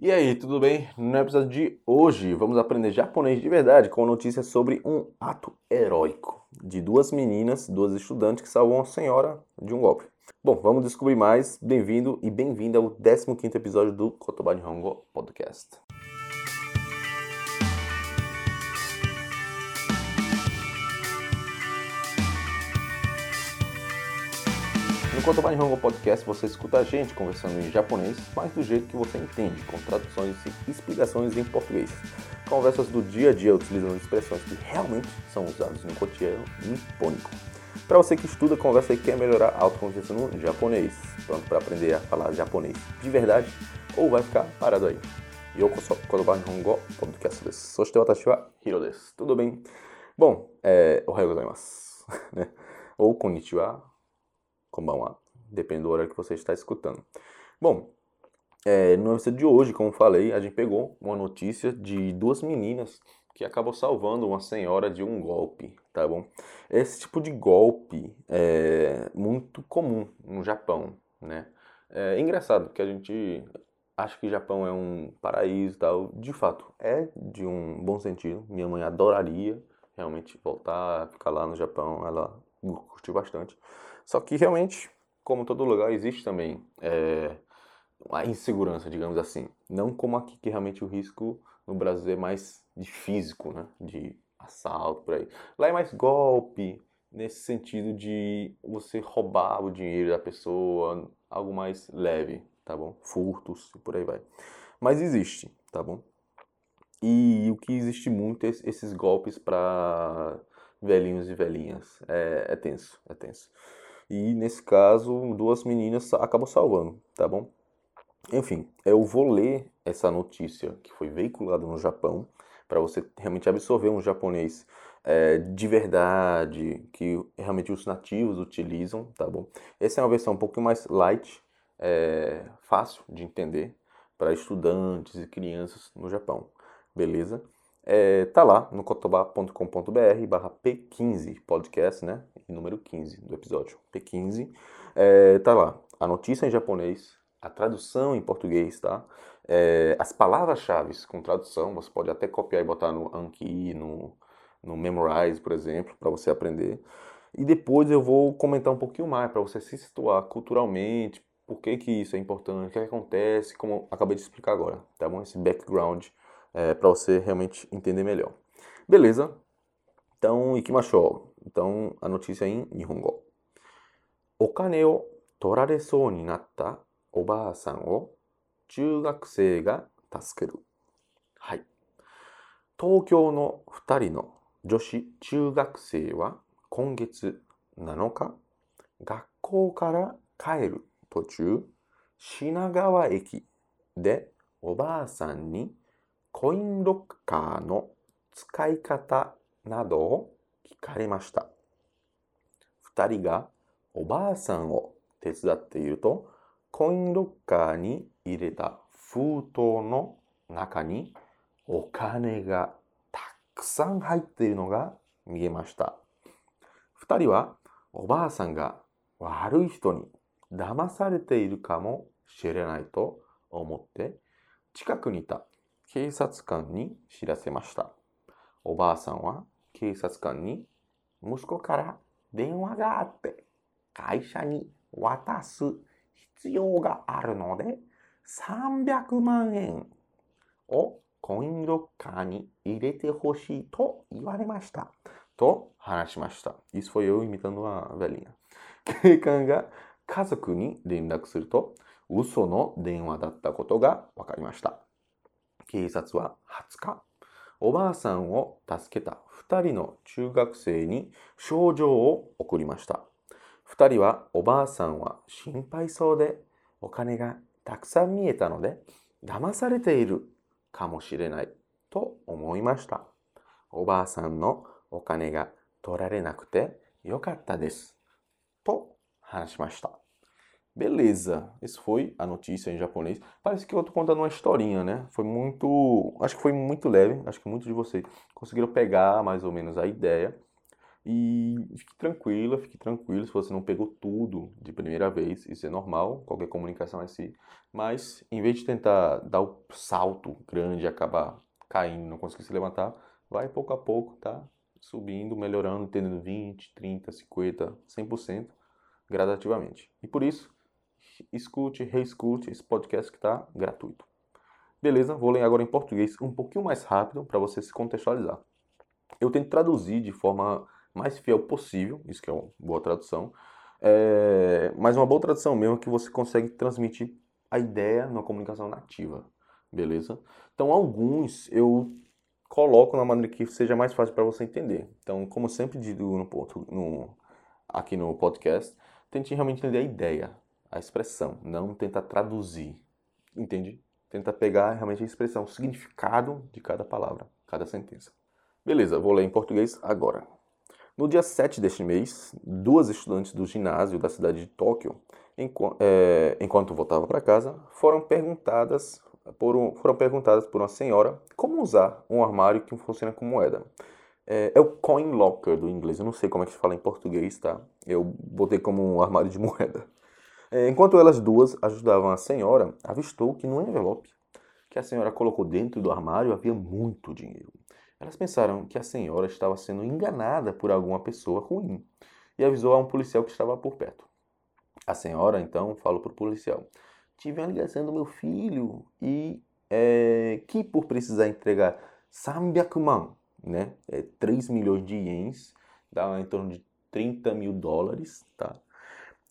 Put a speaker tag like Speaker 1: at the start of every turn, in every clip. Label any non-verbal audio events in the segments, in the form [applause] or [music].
Speaker 1: E aí, tudo bem? No episódio de hoje vamos aprender japonês de verdade com notícias sobre um ato heróico de duas meninas, duas estudantes que salvam a senhora de um golpe. Bom, vamos descobrir mais. Bem-vindo e bem-vinda ao 15º episódio do Kotoba Nihongo Podcast. No Kotoban Hongo Podcast você escuta a gente conversando em japonês, mas do jeito que você entende, com traduções e explicações em português. Conversas do dia a dia utilizando expressões que realmente são usadas no cotidiano nipônico. Para você que estuda, conversa e quer melhorar a autoconfiança no japonês, pronto para aprender a falar japonês de verdade ou vai ficar parado aí. Yoko so Kotoban Nihongo Podcast desu. Soshite watashi wa Hiro desu. Tudo bem? Bom, é... o gozaimasu. [laughs] Né? Ou konnichiwa, konbanwa, depende do horário que você está escutando. Bom, é, no episódio de hoje, como falei, a gente pegou uma notícia de duas meninas que acabou salvando uma senhora de um golpe, tá bom? Esse tipo de golpe é muito comum no Japão, né? É engraçado que a gente acha que o Japão é um paraíso e tal. De fato, é de um bom sentido. Minha mãe adoraria realmente voltar, ficar lá no Japão. Ela curtiu bastante. Só que realmente, como todo lugar, existe também é, a insegurança, digamos assim. Não como aqui, que realmente o risco no Brasil é mais de físico, né? De assalto, por aí. Lá é mais golpe, nesse sentido de você roubar o dinheiro da pessoa, algo mais leve, tá bom? Furtos e por aí vai. Mas existe, tá bom? E o que existe muito é esses golpes para velhinhos e velhinhas. É, é tenso, é tenso. E nesse caso, duas meninas acabam salvando, tá bom? Enfim, eu vou ler essa notícia que foi veiculada no Japão para você realmente absorver um japonês é, de verdade, que realmente os nativos utilizam, tá bom? Essa é uma versão um pouco mais light, é, fácil de entender para estudantes e crianças no Japão, beleza? É, tá lá no kotoba.com.br barra P15 podcast, né? Número 15 do episódio, P15. É, tá lá a notícia em japonês, a tradução em português, tá? É, as palavras-chave com tradução, você pode até copiar e botar no Anki, no, no Memorize, por exemplo, para você aprender. E depois eu vou comentar um pouquinho mais para você se situar culturalmente, por que, que isso é importante, o que, é que acontece, como acabei de explicar agora, tá bom? Esse background é, para você realmente entender melhor. Beleza? Então, ikimashou. Então, a notícia em Nihongo. お金を取られそうになったおばあさんを中学生が助ける。はい。東京の2人の女子中学生は今月7日、学校から帰る途中、品川駅でおばあさんにコインロッカーの使い方などを聞かれました。2人がおばあさんを手伝っていると、コインロッカーに入れた封筒の中にお金がたくさん入っているのが見えました。二人はおばあさんが悪い人に騙されているかもしれないと思って近くにいた警察官に知らせました。おばあさんは警察官に息子から電話があって会社に渡す必要があるので300万円をコインロッカーに入れてほしいと言われました。と話しました。Isso foi eu imitando a velhinha. 警官が家族に連絡すると嘘の電話だったことが分かりました。警察は20日、おばあさんを助けた2人の中学生に症状を送りました。2人はおばあさんは心配そうでお金がたくさん見えたので騙されているかもしれないと思いました。おばあさんのお金が取られなくてよかったです。と話しました。Beleza, isso foi a notícia em japonês. Parece que eu tô contando uma historinha, né? Foi muito. Acho que foi muito leve. Acho que muitos de vocês conseguiram pegar mais ou menos a ideia. E fique tranquila, fique tranquilo se você não pegou tudo de primeira vez, isso é normal, qualquer comunicação é assim. Mas em vez de tentar dar o salto grande e acabar caindo, não conseguir se levantar, vai pouco a pouco, tá? Subindo, melhorando, entendendo 20, 30, 50, 100% gradativamente. E por isso, escute, reescute esse podcast que está gratuito. Beleza, vou ler agora em português um pouquinho mais rápido para você se contextualizar. Eu tento traduzir de forma mais fiel possível, isso que é uma boa tradução, é, mas uma boa tradução mesmo é que você consegue transmitir a ideia numa comunicação nativa, beleza? Então, alguns eu coloco na maneira que seja mais fácil para você entender. Então, como sempre digo no, no, aqui no podcast, tente realmente entender a ideia, a expressão, não tenta traduzir, entende? Tenta pegar realmente a expressão, o significado de cada palavra, cada sentença. Beleza, vou ler em português agora. No dia 7 deste mês, duas estudantes do ginásio da cidade de Tóquio, enquanto, é, enquanto voltavam para casa, foram perguntadas, por um, foram perguntadas por uma senhora como usar um armário que funciona com moeda. É, é, o coin locker do inglês, eu não sei como é que se fala em português, tá? Eu botei como um armário de [laughs] moeda. É, enquanto elas duas ajudavam a senhora, avistou que no envelope que a senhora colocou dentro do armário havia muito dinheiro. Elas pensaram que a senhora estava sendo enganada por alguma pessoa ruim e avisou a um policial que estava por perto. A senhora então falou para o policial: Tive uma ligação do meu filho e é, que por precisar entregar 300 né, é, 3 milhões de ienes, dá em torno de 30 mil dólares, tá?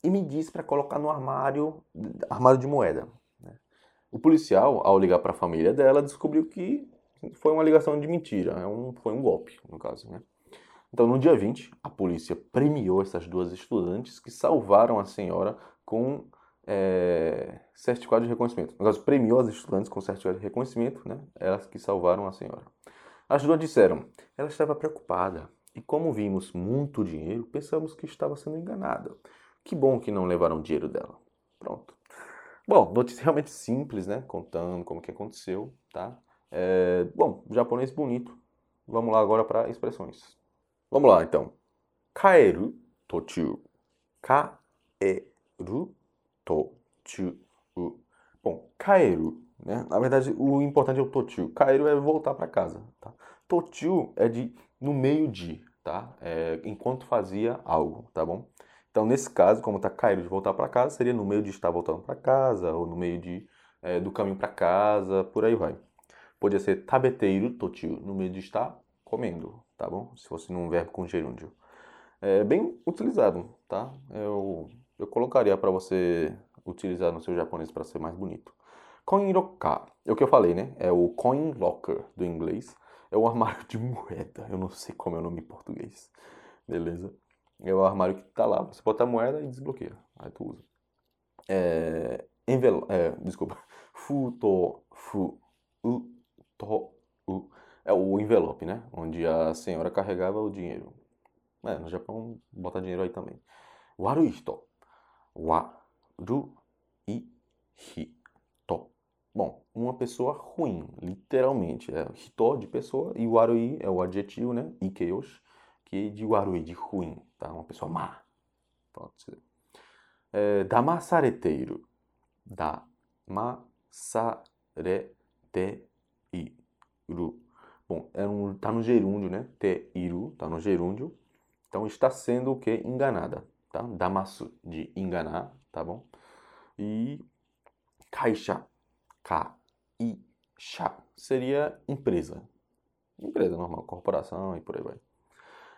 Speaker 1: E me disse para colocar no armário, armário de moeda. Né? O policial, ao ligar para a família dela, descobriu que foi uma ligação de mentira, é foi um golpe, no caso, né? Então, no dia 20, a polícia premiou essas duas estudantes que salvaram a senhora com é, certificado de reconhecimento. No caso, premiou as estudantes com certificado de reconhecimento, né? Elas que salvaram a senhora. As duas disseram, ela estava preocupada e como vimos muito dinheiro, pensamos que estava sendo enganada. Que bom que não levaram dinheiro dela. Pronto. Bom, notícia realmente simples, né? Contando como que aconteceu, tá? É, bom, japonês bonito. Vamos lá agora para expressões. Vamos lá, então. Kaeru tochu. Kaeru tochu. Bom, kaeru, né? Na verdade, o importante é o tochu. Kaeru é voltar para casa, tá? Tochu é de no meio de, tá? É, enquanto fazia algo, tá bom? Então, nesse caso, como tá kaeru de voltar para casa, seria no meio de estar voltando para casa ou no meio de é, do caminho para casa, por aí vai. Podia ser tabeteiro totiu, no meio de estar comendo, tá bom? Se fosse num verbo com gerúndio. É bem utilizado, tá? Eu, eu colocaria para você utilizar no seu japonês para ser mais bonito. Coin locker, é o que eu falei, né? É o coin locker do inglês. É o [laughs] armário de moeda. Eu não sei como é o nome em português. Beleza? É o armário que tá lá. Você bota a moeda e desbloqueia. Aí tu usa. É, é, desculpa. [laughs] Futo, fu, u, to, u, é o envelope, né? Onde a senhora carregava o dinheiro. É, no Japão, bota dinheiro aí também. Waru hito. Waru i hito. Bom, uma pessoa ruim, literalmente. É hito de pessoa e warui é o adjetivo, né? Ikeyoshi, que de warui, de ruim, tá? Uma pessoa má. Pode ser. É, damasareteiru. Damasareteiru iru. Bom, é um, tá no gerúndio, né? Te iru, tá no gerúndio. Então está sendo o que? Enganada, tá? Damasu, de enganar, tá bom? E kaisha, ka-i-sha, seria empresa. Empresa normal, corporação e por aí vai.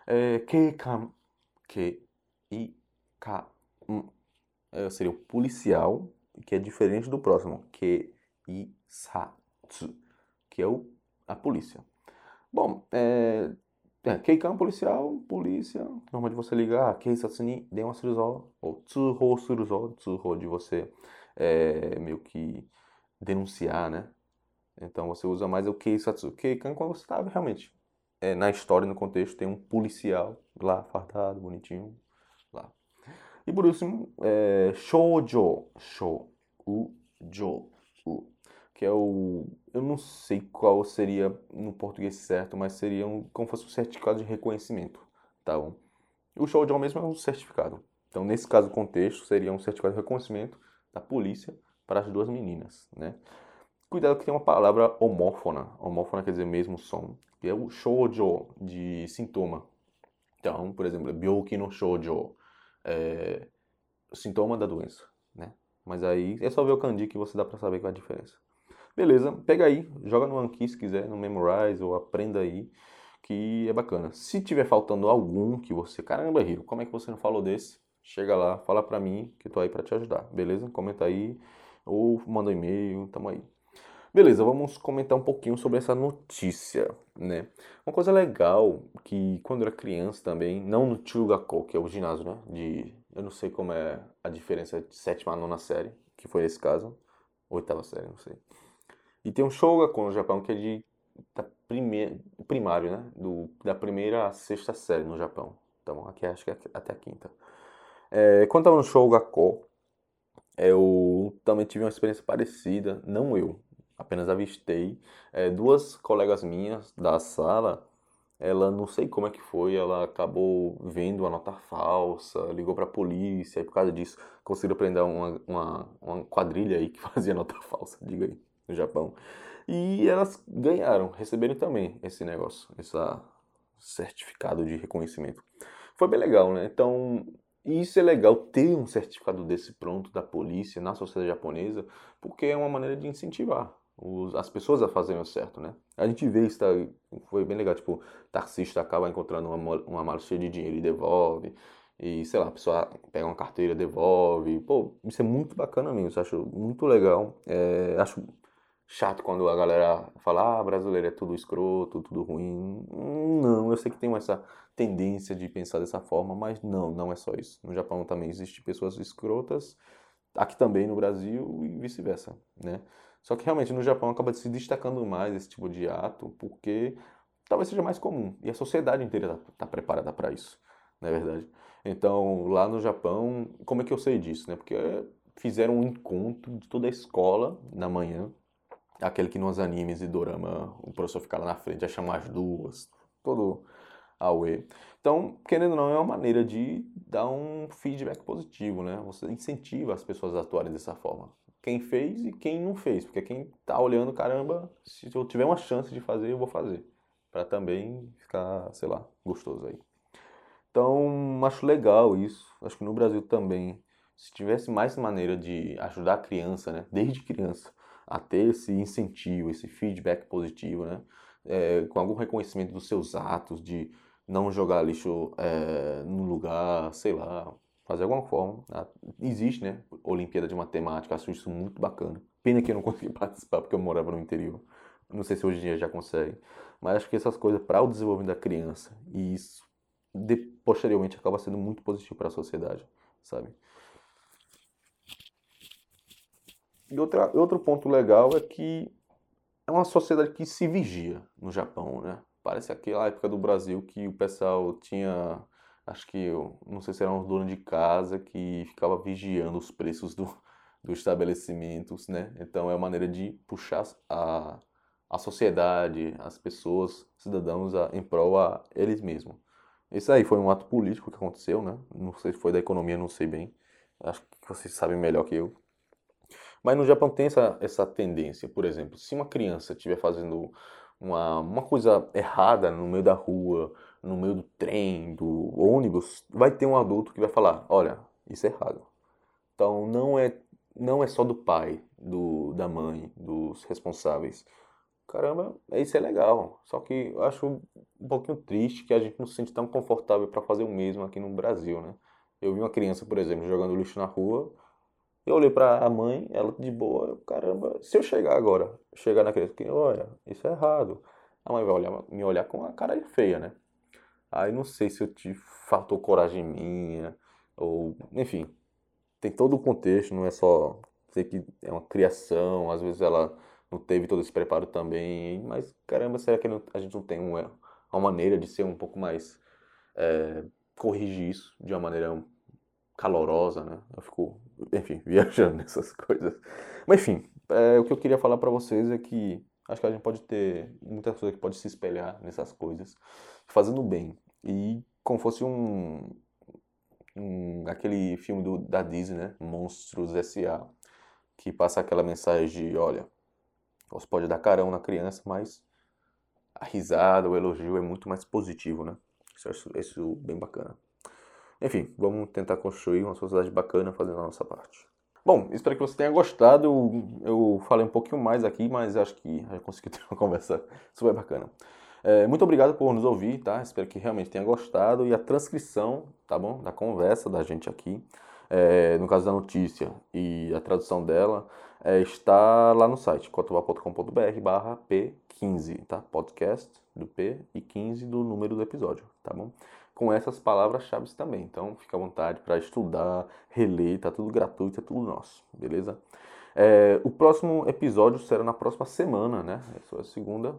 Speaker 1: É, keikan, ke-i-ka, é, seria o policial, que é diferente do próximo, ke-i-sa-tsu, que é o a polícia. Bom, é, é, policial, polícia, normalmente você liga, ah, Keisatsu ni denwa suru zo, ou tsuho suru zo, tsuho de você é, meio que denunciar, né? Então você usa mais o Keisatsu. Keikan quando você está realmente é, na história, no contexto, tem um policial lá, fardado, bonitinho, lá. E por último, é, shoujo, shoujo, que é o. Eu não sei qual seria no português certo, mas seria um, como fosse um certificado de reconhecimento, tá bom? O show de mesmo é um certificado. Então, nesse caso, o contexto seria um certificado de reconhecimento da polícia para as duas meninas, né? Cuidado que tem uma palavra homófona. Homófona quer dizer mesmo som. Que é o shoujo, de sintoma. Então, por exemplo, byoki no shoujo. É, sintoma da doença, né? Mas aí é só ver o kanji que você dá para saber qual é a diferença. Beleza, pega aí, joga no Anki se quiser, no Memorize ou aprenda aí, que é bacana. Se tiver faltando algum que você, caramba, Hiro, como é que você não falou desse? Chega lá, fala pra mim que eu tô aí pra te ajudar, beleza? Comenta aí ou manda um e-mail, tamo aí. Beleza, vamos comentar um pouquinho sobre essa notícia, né? Uma coisa legal que quando eu era criança também, não no Chugako, que é o ginásio, né? De, eu não sei como é a diferença de sétima a nona série, que foi esse caso, oitava série, não sei. E tem um Shogako no Japão que é de da primeira, primário, né? Do, da primeira à sexta série no Japão. Então aqui acho que é até a quinta. É, quando estava no Shogako, eu também tive uma experiência parecida, não eu, apenas avistei é, duas colegas minhas da sala. Ela não sei como é que foi, ela acabou vendo uma nota falsa, ligou para a polícia, e por causa disso conseguiram prender uma, uma, uma quadrilha aí que [laughs] fazia nota falsa, diga aí, no Japão. E elas ganharam, receberam também esse negócio, esse certificado de reconhecimento. Foi bem legal, né? Então, isso é legal ter um certificado desse pronto da polícia na sociedade japonesa, porque é uma maneira de incentivar os, as pessoas a fazerem o certo, né? A gente vê isso, tá, foi bem legal, tipo, taxista acaba encontrando uma, uma mala cheia de dinheiro e devolve, e sei lá, a pessoa pega uma carteira, devolve, pô, isso é muito bacana mesmo, eu acho muito legal, é, acho chato quando a galera fala, ah, brasileiro é tudo escroto, tudo ruim, não, eu sei que tem essa tendência de pensar dessa forma, mas não, não é só isso, no Japão também existem pessoas escrotas, aqui também no Brasil e vice-versa, né? Só que realmente no Japão acaba se destacando mais esse tipo de ato porque talvez seja mais comum e a sociedade inteira está tá preparada para isso, não é verdade? Então lá no Japão, como é que eu sei disso, né? Porque fizeram um encontro de toda a escola na manhã, aquele que nos animes e dorama o professor fica lá na frente, já chama as duas, todo Aue. Então, querendo ou não, é uma maneira de dar um feedback positivo, né? Você incentiva as pessoas a atuarem dessa forma quem fez e quem não fez, porque quem tá olhando, caramba, se eu tiver uma chance de fazer, eu vou fazer, para também ficar, sei lá, gostoso aí. Então, acho legal isso. Acho que no Brasil também, se tivesse mais maneira de ajudar a criança, né, desde criança, a ter esse incentivo, esse feedback positivo, né, é, com algum reconhecimento dos seus atos, de não jogar lixo é, no lugar, sei lá, fazer alguma forma. Ah, existe, né? Olimpíada de Matemática, acho isso muito bacana. Pena que eu não [laughs] consegui participar porque eu morava no interior. Não sei se hoje em dia já consegue. Mas acho que essas coisas para o desenvolvimento da criança e isso de, posteriormente acaba sendo muito positivo para a sociedade, sabe? E outra, outro ponto legal é que é uma sociedade que se vigia no Japão, né? Parece aquela época do Brasil que o pessoal tinha acho que eu não sei se era um dono de casa que ficava vigiando os preços do, [laughs] dos estabelecimentos, né? Então é uma maneira de puxar a, a sociedade, as pessoas, cidadãos a, em prol a eles mesmos. Isso aí foi um ato político que aconteceu, né? Não sei se foi da economia, não sei bem. Acho que vocês sabem melhor que eu. Mas no Japão tem essa, essa tendência, por exemplo, se uma criança estiver fazendo uma, uma coisa errada no meio da rua, no meio do trem, do ônibus, vai ter um adulto que vai falar: olha, isso é errado. Então não é, não é só do pai, do, da mãe, dos responsáveis. Caramba, isso é legal. Só que eu acho um pouquinho triste que a gente não se sente tão confortável para fazer o mesmo aqui no Brasil, né? Eu vi uma criança, por exemplo, jogando lixo na rua. Eu olhei para a mãe, ela de boa, caramba, se eu chegar agora, chegar na criança, olha, isso é errado. A mãe vai olhar, me olhar com a cara feia, né? Aí não sei se eu te faltou coragem minha, ou enfim, tem todo o contexto, não é só sei que é uma criação, às vezes ela não teve todo esse preparo também, mas caramba, será que a gente não tem uma, uma maneira de ser um pouco mais é, corrigir isso de uma maneira calorosa, né? Eu fico, enfim, [laughs] viajando nessas coisas. Mas enfim, é, o que eu queria falar para vocês é que acho que a gente pode ter muitas coisas que pode se espelhar nessas coisas, fazendo bem. E como fosse um, um aquele filme do, da Disney, né? Monstros S.A. Que passa aquela mensagem de, olha, você pode dar carão na criança, mas a risada, o elogio é muito mais positivo, né? Isso, isso bem bacana. Enfim, vamos tentar construir uma sociedade bacana fazendo a nossa parte. Bom, espero que você tenha gostado. Eu falei um pouquinho mais aqui, mas acho que já consegui [laughs] ter uma conversa super bacana. É, muito obrigado por nos ouvir, tá? Espero que realmente tenha gostado. E a transcrição, tá bom? Da conversa da gente aqui, é, no caso da notícia e a tradução dela, é, está lá no site, cotobá.com.br barra P15, tá? Podcast do P e 15 do número do episódio, tá bom? Com essas palavras-chave também. Então, fica à vontade para estudar, reler, tá tudo gratuito, é tudo nosso, beleza? É, o próximo episódio será na próxima semana, né? Essa é a segunda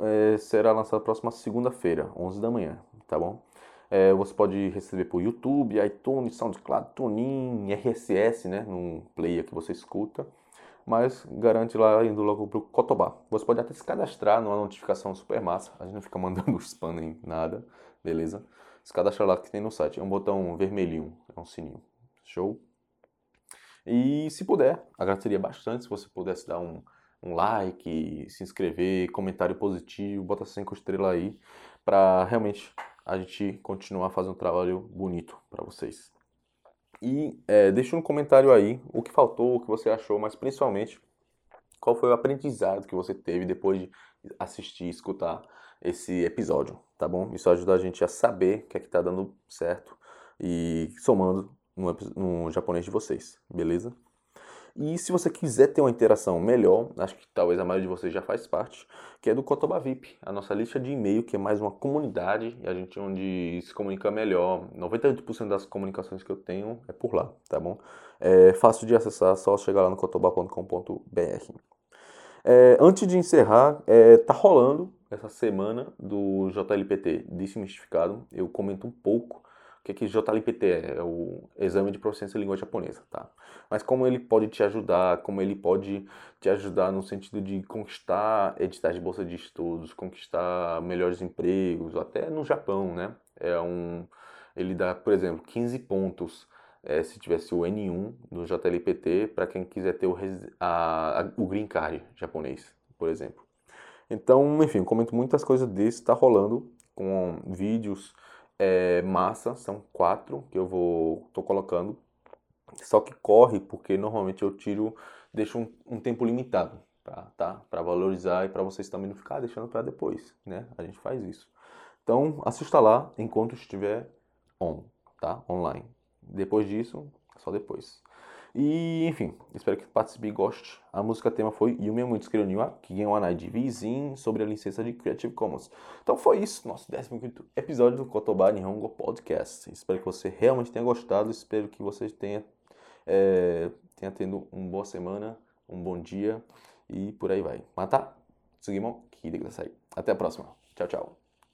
Speaker 1: é, será lançado próxima segunda-feira, 11 da manhã, tá bom? É, você pode receber por YouTube, iTunes, SoundCloud, TuneIn, RSS, né, num player que você escuta, mas garante lá indo logo pro Cotobá. Você pode até se cadastrar numa notificação super massa, a gente não fica mandando [laughs] spam nem nada, beleza? Se cadastra lá que tem no site, é um botão vermelhinho, é um sininho, show? E se puder, agradeceria bastante se você pudesse dar um um like, se inscrever, comentário positivo, bota cinco estrelas aí, para realmente a gente continuar fazendo um trabalho bonito para vocês. E é, deixa um comentário aí o que faltou, o que você achou, mas principalmente qual foi o aprendizado que você teve depois de assistir, escutar esse episódio, tá bom? Isso ajuda a gente a saber o que é que tá dando certo e somando no, no japonês de vocês, beleza? E se você quiser ter uma interação melhor, acho que talvez a maioria de vocês já faz parte, que é do Cotoba VIP, a nossa lista de e-mail, que é mais uma comunidade, e a gente onde se comunica melhor. 98% das comunicações que eu tenho é por lá, tá bom? É fácil de acessar, só chegar lá no cotoba.com.br. É, antes de encerrar, é, tá rolando essa semana do JLPT Desmistificado. Eu comento um pouco que, que JLPT é? É o Exame de Proficiência em Língua Japonesa, tá? Mas como ele pode te ajudar, como ele pode te ajudar no sentido de conquistar editais de bolsa de estudos, conquistar melhores empregos, até no Japão, né? É um, ele dá, por exemplo, 15 pontos é, se tivesse o N1 do JLPT para quem quiser ter o, a, a, o Green Card japonês, por exemplo. Então, enfim, comento muitas coisas desse, tá rolando com vídeos é, massa, são quatro que eu vou tô colocando. Só que corre porque normalmente eu tiro, deixo um, um tempo limitado, pra, tá? Para valorizar e para vocês também não ficar deixando para depois, né? A gente faz isso. Então assista lá enquanto estiver on, tá? Online. Depois disso, só depois. E, enfim, espero que participe e goste. A música tema foi Yumi Kironiwa, que ganhou a de Vizin sobre a licença de Creative Commons. Então foi isso, nosso 15 episódio do Kotoba Nihongo Podcast. Espero que você realmente tenha gostado, espero que você tenha, é, tenha tendo uma boa semana, um bom dia e por aí vai. Mata, Tsugimon, Kide Até a próxima. Tchau, tchau.